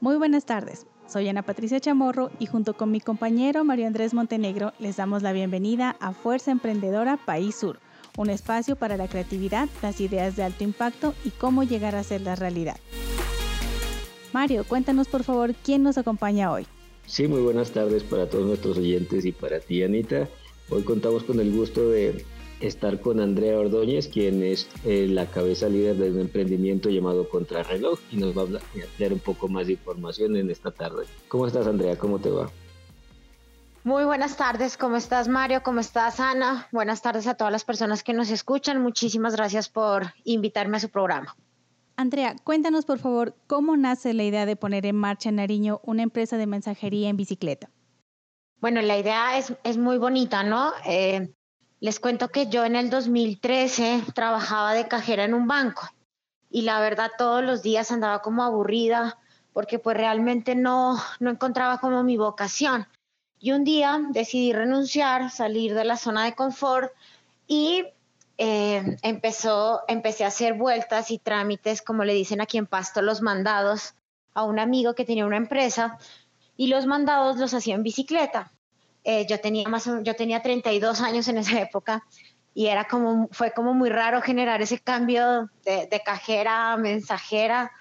Muy buenas tardes. Soy Ana Patricia Chamorro y junto con mi compañero Mario Andrés Montenegro les damos la bienvenida a Fuerza Emprendedora País Sur, un espacio para la creatividad, las ideas de alto impacto y cómo llegar a hacerlas realidad. Mario, cuéntanos por favor quién nos acompaña hoy. Sí, muy buenas tardes para todos nuestros oyentes y para ti, Anita. Hoy contamos con el gusto de estar con Andrea Ordóñez, quien es eh, la cabeza líder de un emprendimiento llamado Contrarreloj y nos va a dar un poco más de información en esta tarde. ¿Cómo estás, Andrea? ¿Cómo te va? Muy buenas tardes, ¿cómo estás Mario? ¿Cómo estás Ana? Buenas tardes a todas las personas que nos escuchan. Muchísimas gracias por invitarme a su programa. Andrea, cuéntanos por favor cómo nace la idea de poner en marcha en Nariño una empresa de mensajería en bicicleta. Bueno, la idea es, es muy bonita, ¿no? Eh, les cuento que yo en el 2013 trabajaba de cajera en un banco y la verdad todos los días andaba como aburrida porque pues realmente no, no encontraba como mi vocación. Y un día decidí renunciar, salir de la zona de confort y eh, empezó, empecé a hacer vueltas y trámites, como le dicen aquí en Pasto, los mandados a un amigo que tenía una empresa y los mandados los hacía en bicicleta. Eh, yo tenía más yo tenía 32 años en esa época y era como fue como muy raro generar ese cambio de, cajera a mensajera.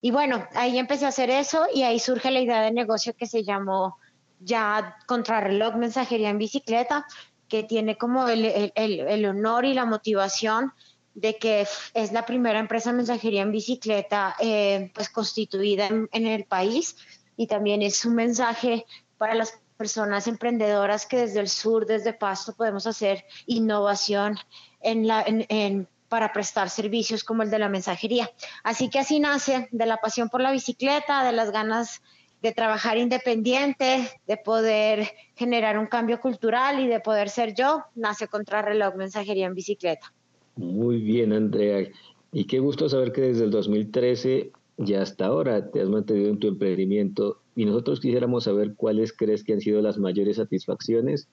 Y bueno ahí empecé a hacer eso y ahí surge la idea de negocio que se llamó ya contrarreloj mensajería en bicicleta que tiene como el, honor y la motivación de que es la primera empresa de mensajería en bicicleta eh, pues constituida en, en, el país y también es un mensaje para las personas emprendedoras que desde el sur, desde Pasto, podemos hacer innovación en la, en, para prestar servicios como el de la mensajería. Así que así nace de la pasión por la bicicleta, de las ganas de trabajar independiente, de poder generar un cambio cultural y de poder ser yo, nace Contrarreloj Mensajería en Bicicleta. Muy bien, Andrea. Y qué gusto saber que desde el 2013 ya hasta ahora te has mantenido en tu emprendimiento y nosotros quisiéramos saber cuáles crees que han sido las mayores satisfacciones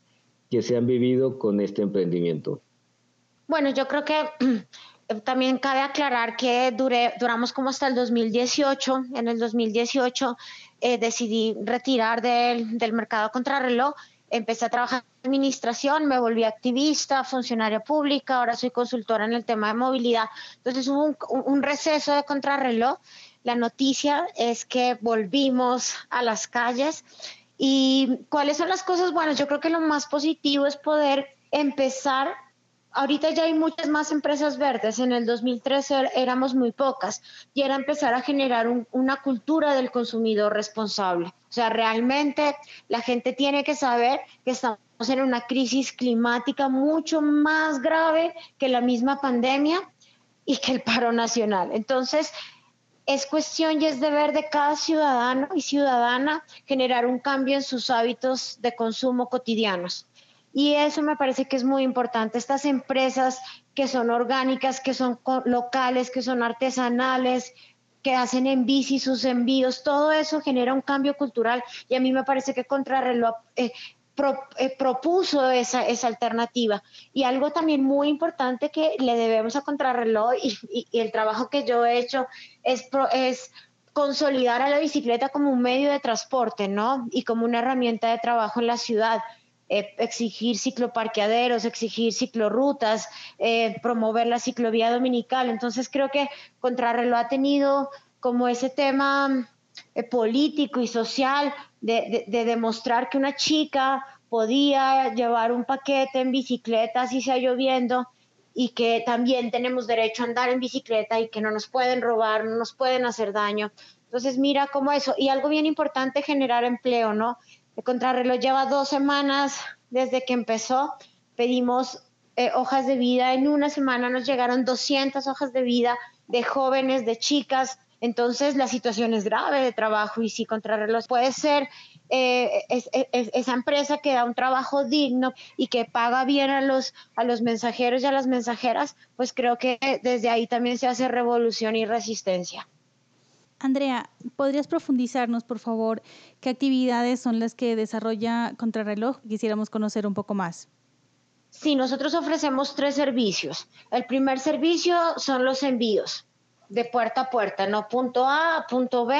que se han vivido con este emprendimiento. Bueno, yo creo que también cabe aclarar que duré, duramos como hasta el 2018. En el 2018 eh, decidí retirar del, del mercado contrarreloj. Empecé a trabajar en administración, me volví activista, funcionaria pública, ahora soy consultora en el tema de movilidad. Entonces hubo un, un receso de contrarreloj la noticia es que volvimos a las calles. ¿Y cuáles son las cosas buenas? Yo creo que lo más positivo es poder empezar. Ahorita ya hay muchas más empresas verdes. En el 2013 éramos muy pocas y era empezar a generar una cultura del consumidor responsable. O sea, realmente la gente tiene que saber que estamos en una crisis climática mucho más grave que la misma pandemia y que el paro nacional. Entonces, es cuestión y es deber de cada ciudadano y ciudadana generar un cambio en sus hábitos de consumo cotidianos. Y eso me parece que es muy importante. Estas empresas que son orgánicas, que son locales, que son artesanales, que hacen en bici sus envíos, todo eso genera un cambio cultural y a mí me parece que Contrarreloj eh, eh, propuso esa, esa alternativa. Y algo también muy importante que le debemos a Contrarreloj y, el trabajo que yo he hecho es, es consolidar a la bicicleta como un medio de transporte, ¿no? Y como una herramienta de trabajo en la ciudad. Eh, exigir cicloparqueaderos, exigir ciclorrutas, eh, promover la ciclovía dominical. Entonces creo que Contrarreloj ha tenido como ese tema eh, político y social de, demostrar que una chica podía llevar un paquete en bicicleta si sea lloviendo y que también tenemos derecho a andar en bicicleta y que no nos pueden robar, no nos pueden hacer daño. Entonces, mira cómo eso. Y algo bien importante, generar empleo, ¿no? El contrarreloj lleva dos semanas desde que empezó. Pedimos eh, hojas de vida. En una semana nos llegaron 200 hojas de vida de jóvenes, de chicas entonces la situación es grave de trabajo y si Contrarreloj puede ser eh, esa empresa que da un trabajo digno y que paga bien a los, a los mensajeros y a las mensajeras, pues creo que desde ahí también se hace revolución y resistencia. Andrea, ¿podrías profundizarnos, por favor, qué actividades son las que desarrolla Contrarreloj? Quisiéramos conocer un poco más. Sí, nosotros ofrecemos tres servicios. El primer servicio son los envíos de puerta a puerta, no punto A, punto B,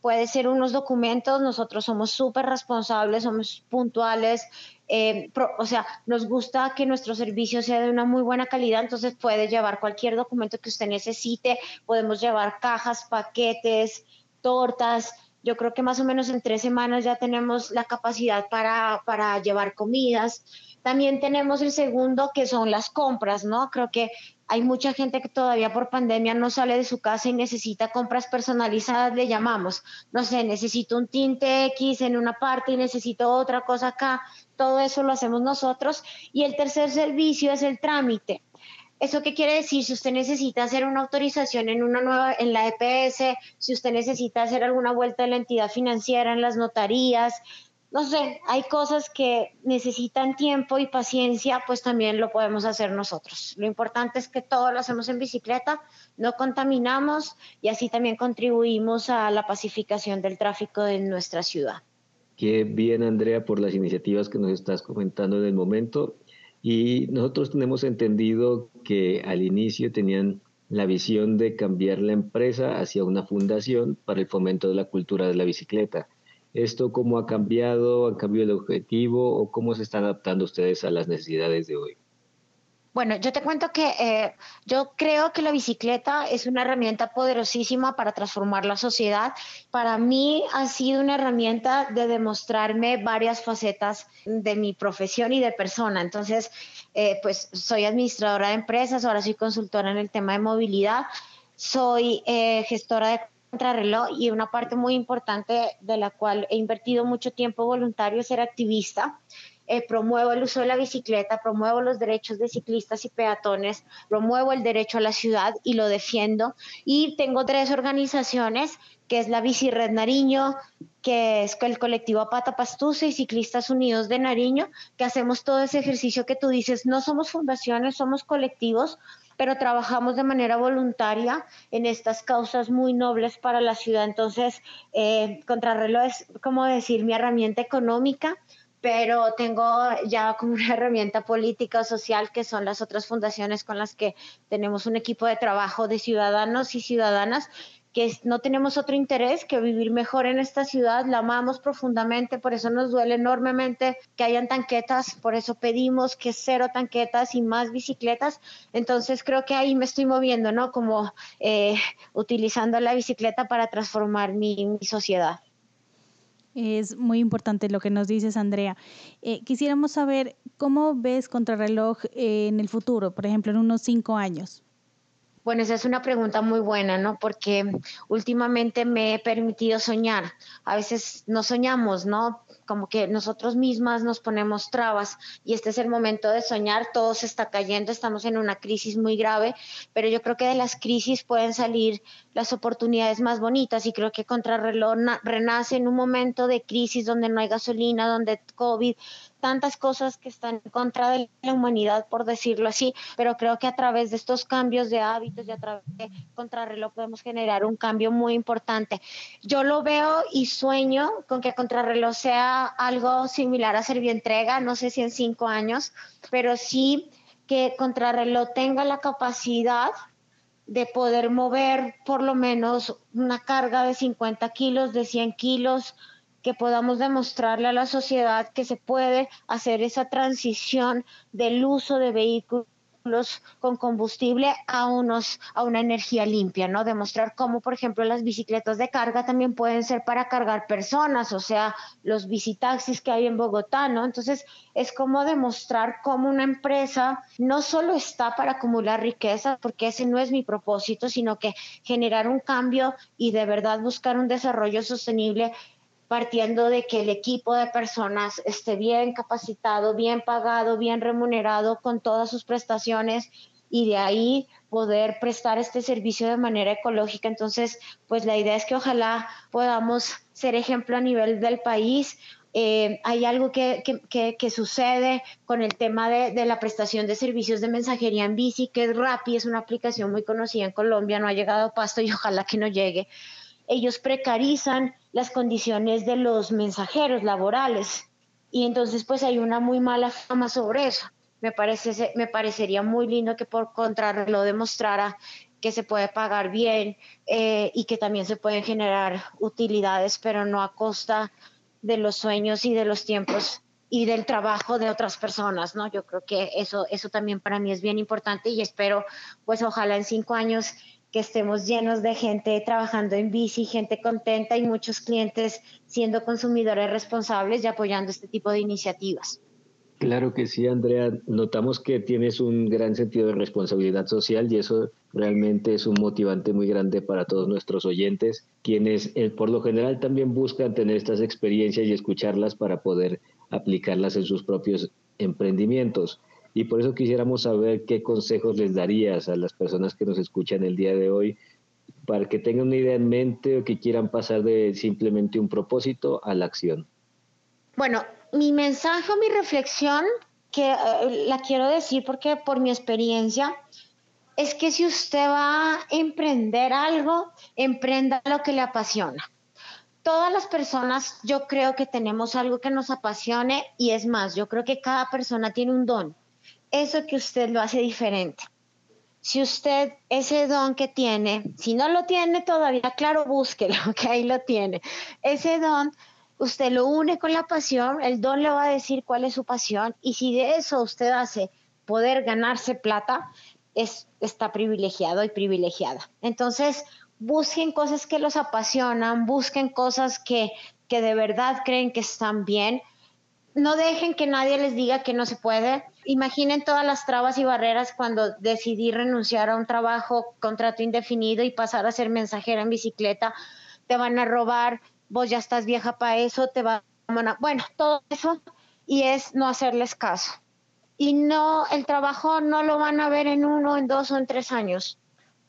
puede ser unos documentos, nosotros somos súper responsables, somos puntuales, eh, o sea, nos gusta que nuestro servicio sea de una muy buena calidad, entonces puede llevar cualquier documento que usted necesite, podemos llevar cajas, paquetes, tortas, yo creo que más o menos en tres semanas ya tenemos la capacidad para, para llevar comidas. También tenemos el segundo, que son las compras, ¿no? Creo que hay mucha gente que todavía por pandemia no sale de su casa y necesita compras personalizadas, le llamamos. No sé, necesito un tinte X en una parte y necesito otra cosa acá. Todo eso lo hacemos nosotros. Y el tercer servicio es el trámite. ¿Eso qué quiere decir? Si usted necesita hacer una autorización en una nueva, en la EPS, si usted necesita hacer alguna vuelta de la entidad financiera en las notarías, no sé, hay cosas que necesitan tiempo y paciencia, pues también lo podemos hacer nosotros. Lo importante es que todo lo hacemos en bicicleta, no contaminamos y así también contribuimos a la pacificación del tráfico de nuestra ciudad. Qué bien, Andrea, por las iniciativas que nos estás comentando en el momento. Y nosotros tenemos entendido que al inicio tenían la visión de cambiar la empresa hacia una fundación para el fomento de la cultura de la bicicleta esto cómo ha cambiado, ha cambiado el objetivo o cómo se están adaptando ustedes a las necesidades de hoy. Bueno, yo te cuento que eh, yo creo que la bicicleta es una herramienta poderosísima para transformar la sociedad. Para mí ha sido una herramienta de demostrarme varias facetas de mi profesión y de persona. Entonces, eh, pues soy administradora de empresas, ahora soy consultora en el tema de movilidad, soy eh, gestora de contrarreloj y una parte muy importante de la cual he invertido mucho tiempo voluntario es ser activista. Eh, promuevo el uso de la bicicleta, promuevo los derechos de ciclistas y peatones, promuevo el derecho a la ciudad y lo defiendo. Y tengo tres organizaciones, que es la Bicired Nariño, que es el colectivo Pata Pastusa y Ciclistas Unidos de Nariño, que hacemos todo ese ejercicio que tú dices, no somos fundaciones, somos colectivos, pero trabajamos de manera voluntaria en estas causas muy nobles para la ciudad. Entonces, eh, Contrarreloj es, como decir, mi herramienta económica, pero tengo ya como una herramienta política o social que son las otras fundaciones con las que tenemos un equipo de trabajo de ciudadanos y ciudadanas que no tenemos otro interés que vivir mejor en esta ciudad, la amamos profundamente, por eso nos duele enormemente que hayan tanquetas, por eso pedimos que cero tanquetas y más bicicletas, entonces creo que ahí me estoy moviendo, ¿no? Como eh, utilizando la bicicleta para transformar mi, sociedad. Es muy importante lo que nos dices, Andrea. Eh, quisiéramos saber cómo ves Contrarreloj en el futuro, por ejemplo, en unos cinco años. Bueno, esa es una pregunta muy buena, ¿no? Porque últimamente me he permitido soñar. A veces no soñamos, ¿no? Como que nosotros mismas nos ponemos trabas y este es el momento de soñar, todo se está cayendo, estamos en una crisis muy grave, pero yo creo que de las crisis pueden salir las oportunidades más bonitas y creo que Contrarreloj renace en un momento de crisis donde no hay gasolina, donde COVID, tantas cosas que están en contra de la humanidad, por decirlo así, pero creo que a través de estos cambios de hábitos y a través de Contrarreloj podemos generar un cambio muy importante. Yo lo veo y sueño con que Contrarreloj sea algo similar a Servientrega, no sé si en cinco años, pero sí que Contrarreloj tenga la capacidad de poder mover por lo menos una carga de 50 kilos, de 100 kilos, que podamos demostrarle a la sociedad que se puede hacer esa transición del uso de vehículos con combustible a unos a una energía limpia, ¿no? Demostrar cómo, por ejemplo, las bicicletas de carga también pueden ser para cargar personas, o sea, los bicitaxis que hay en Bogotá, ¿no? Entonces, es como demostrar cómo una empresa no solo está para acumular riqueza, porque ese no es mi propósito, sino que generar un cambio y de verdad buscar un desarrollo sostenible partiendo de que el equipo de personas esté bien capacitado, bien pagado, bien remunerado con todas sus prestaciones y de ahí poder prestar este servicio de manera ecológica. Entonces, pues la idea es que ojalá podamos ser ejemplo a nivel del país. Eh, hay algo que, que, sucede con el tema de, de, la prestación de servicios de mensajería en bici, que es Rappi, es una aplicación muy conocida en Colombia, no ha llegado a pasto y ojalá que no llegue ellos precarizan las condiciones de los mensajeros laborales y entonces pues hay una muy mala fama sobre eso. Me, parece, me parecería muy lindo que por contrarreloj demostrara que se puede pagar bien eh, y que también se pueden generar utilidades, pero no a costa de los sueños y de los tiempos y del trabajo de otras personas, ¿no? Yo creo que eso, eso también para mí es bien importante y espero, pues ojalá en cinco años que estemos llenos de gente trabajando en bici, gente contenta y muchos clientes siendo consumidores responsables y apoyando este tipo de iniciativas. Claro que sí, Andrea. Notamos que tienes un gran sentido de responsabilidad social y eso realmente es un motivante muy grande para todos nuestros oyentes, quienes eh, por lo general también buscan tener estas experiencias y escucharlas para poder aplicarlas en sus propios emprendimientos. Y por eso quisiéramos saber qué consejos les darías a las personas que nos escuchan el día de hoy para que tengan una idea en mente o que quieran pasar de simplemente un propósito a la acción. Bueno, mi mensaje mi reflexión, que eh, la quiero decir porque por mi experiencia, es que si usted va a emprender algo, emprenda lo que le apasiona. Todas las personas, yo creo que tenemos algo que nos apasione y es más, yo creo que cada persona tiene un don. Eso que usted lo hace diferente. Si usted ese don que tiene, si no lo tiene todavía, claro, búsquelo, que ahí lo tiene. Ese don usted lo une con la pasión, el don le va a decir cuál es su pasión y si de eso usted hace poder ganarse plata, es, está privilegiado y privilegiada. Entonces, busquen cosas que los apasionan, busquen cosas que, que de verdad creen que están bien. No dejen que nadie les diga que no se puede. Imaginen todas las trabas y barreras cuando decidí renunciar a un trabajo, contrato indefinido y pasar a ser mensajera en bicicleta. Te van a robar, vos ya estás vieja para eso, te va a... Bueno, todo eso y es no hacerles caso. Y no, el trabajo no lo van a ver en uno, en dos o en tres años,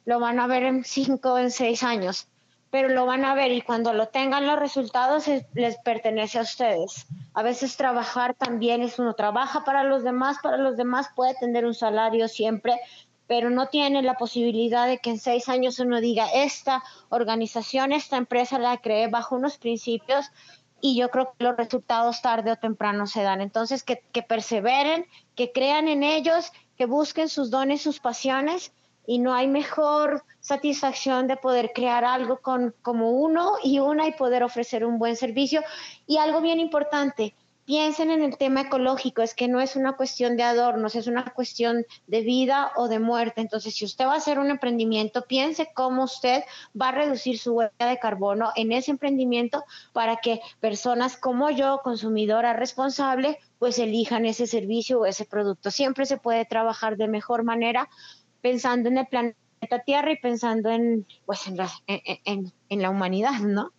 lo van a ver en cinco en seis años, pero lo van a ver y cuando lo tengan los resultados les pertenece a ustedes. A veces trabajar también es uno trabaja para los demás, para los demás puede tener un salario siempre, pero no tiene la posibilidad de que en seis años uno diga, esta organización, esta empresa la creé bajo unos principios y yo creo que los resultados tarde o temprano se dan. Entonces, que, perseveren, que crean en ellos, que busquen sus dones, sus pasiones y no hay mejor satisfacción de poder crear algo con, como uno y una y poder ofrecer un buen servicio. Y algo bien importante, piensen en el tema ecológico, es que no es una cuestión de adornos, es una cuestión de vida o de muerte. Entonces, si usted va a hacer un emprendimiento, piense cómo usted va a reducir su huella de carbono en ese emprendimiento para que personas como yo, consumidora responsable, pues elijan ese servicio o ese producto. Siempre se puede trabajar de mejor manera pensando en el planeta Tierra y pensando en, pues, en, la, en, en la humanidad, ¿no?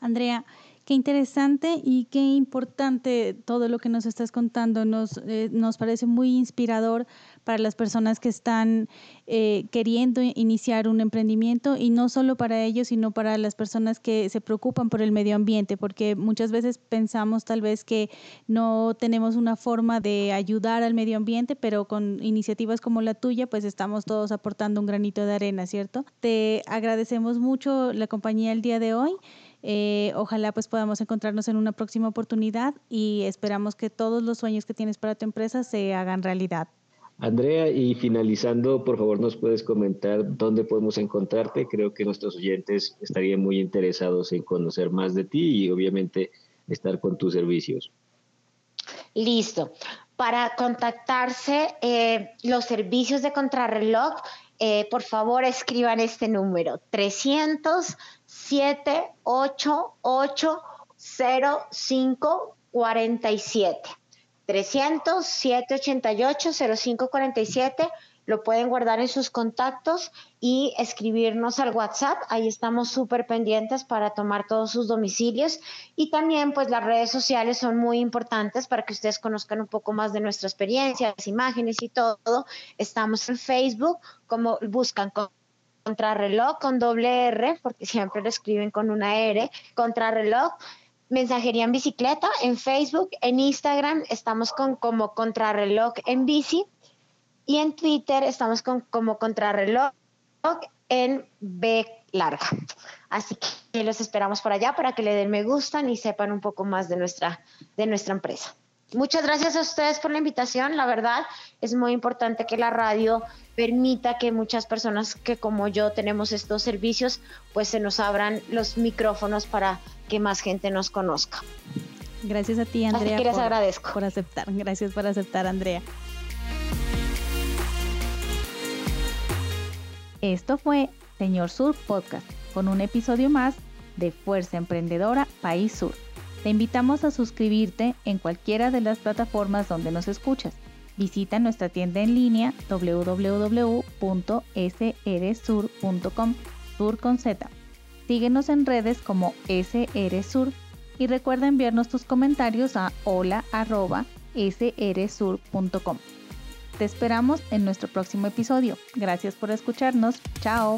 Andrea, Qué interesante y qué importante todo lo que nos estás contando. Nos, eh, nos parece muy inspirador para las personas que están eh, queriendo iniciar un emprendimiento y no solo para ellos, sino para las personas que se preocupan por el medio ambiente, porque muchas veces pensamos tal vez que no tenemos una forma de ayudar al medio ambiente, pero con iniciativas como la tuya, pues estamos todos aportando un granito de arena, ¿cierto? Te agradecemos mucho la compañía el día de hoy. Eh, ojalá pues podamos encontrarnos en una próxima oportunidad y esperamos que todos los sueños que tienes para tu empresa se hagan realidad. Andrea, y finalizando, por favor nos puedes comentar dónde podemos encontrarte. Creo que nuestros oyentes estarían muy interesados en conocer más de ti y obviamente estar con tus servicios. Listo. Para contactarse, eh, los servicios de contrarreloj eh, por favor escriban este número, 300 788 05 47. 300 788 05 47 lo pueden guardar en sus contactos y escribirnos al WhatsApp. Ahí estamos súper pendientes para tomar todos sus domicilios. Y también, pues las redes sociales son muy importantes para que ustedes conozcan un poco más de nuestra experiencia, las imágenes y todo. Estamos en Facebook, como buscan contrarreloj con doble R, porque siempre lo escriben con una R, contrarreloj. Mensajería en bicicleta en Facebook, en Instagram estamos con como contrarreloj en bici y en Twitter estamos con, como contrarreloj en B larga. Así que los esperamos por allá para que le den me gustan y sepan un poco más de nuestra, de nuestra empresa. Muchas gracias a ustedes por la invitación. La verdad, es muy importante que la radio permita que muchas personas que como yo tenemos estos servicios, pues se nos abran los micrófonos para que más gente nos conozca. Gracias a ti, Andrea. Así que les agradezco. Por aceptar. Gracias por aceptar, Andrea. Esto fue Señor Sur Podcast, con un episodio más de Fuerza Emprendedora País Sur. Te invitamos a suscribirte en cualquiera de las plataformas donde nos escuchas. Visita nuestra tienda en línea www.srsur.com, sur con Z. Síguenos en redes como SRSur y recuerda enviarnos tus comentarios a hola.srsur.com. Te esperamos en nuestro próximo episodio. Gracias por escucharnos. Chao.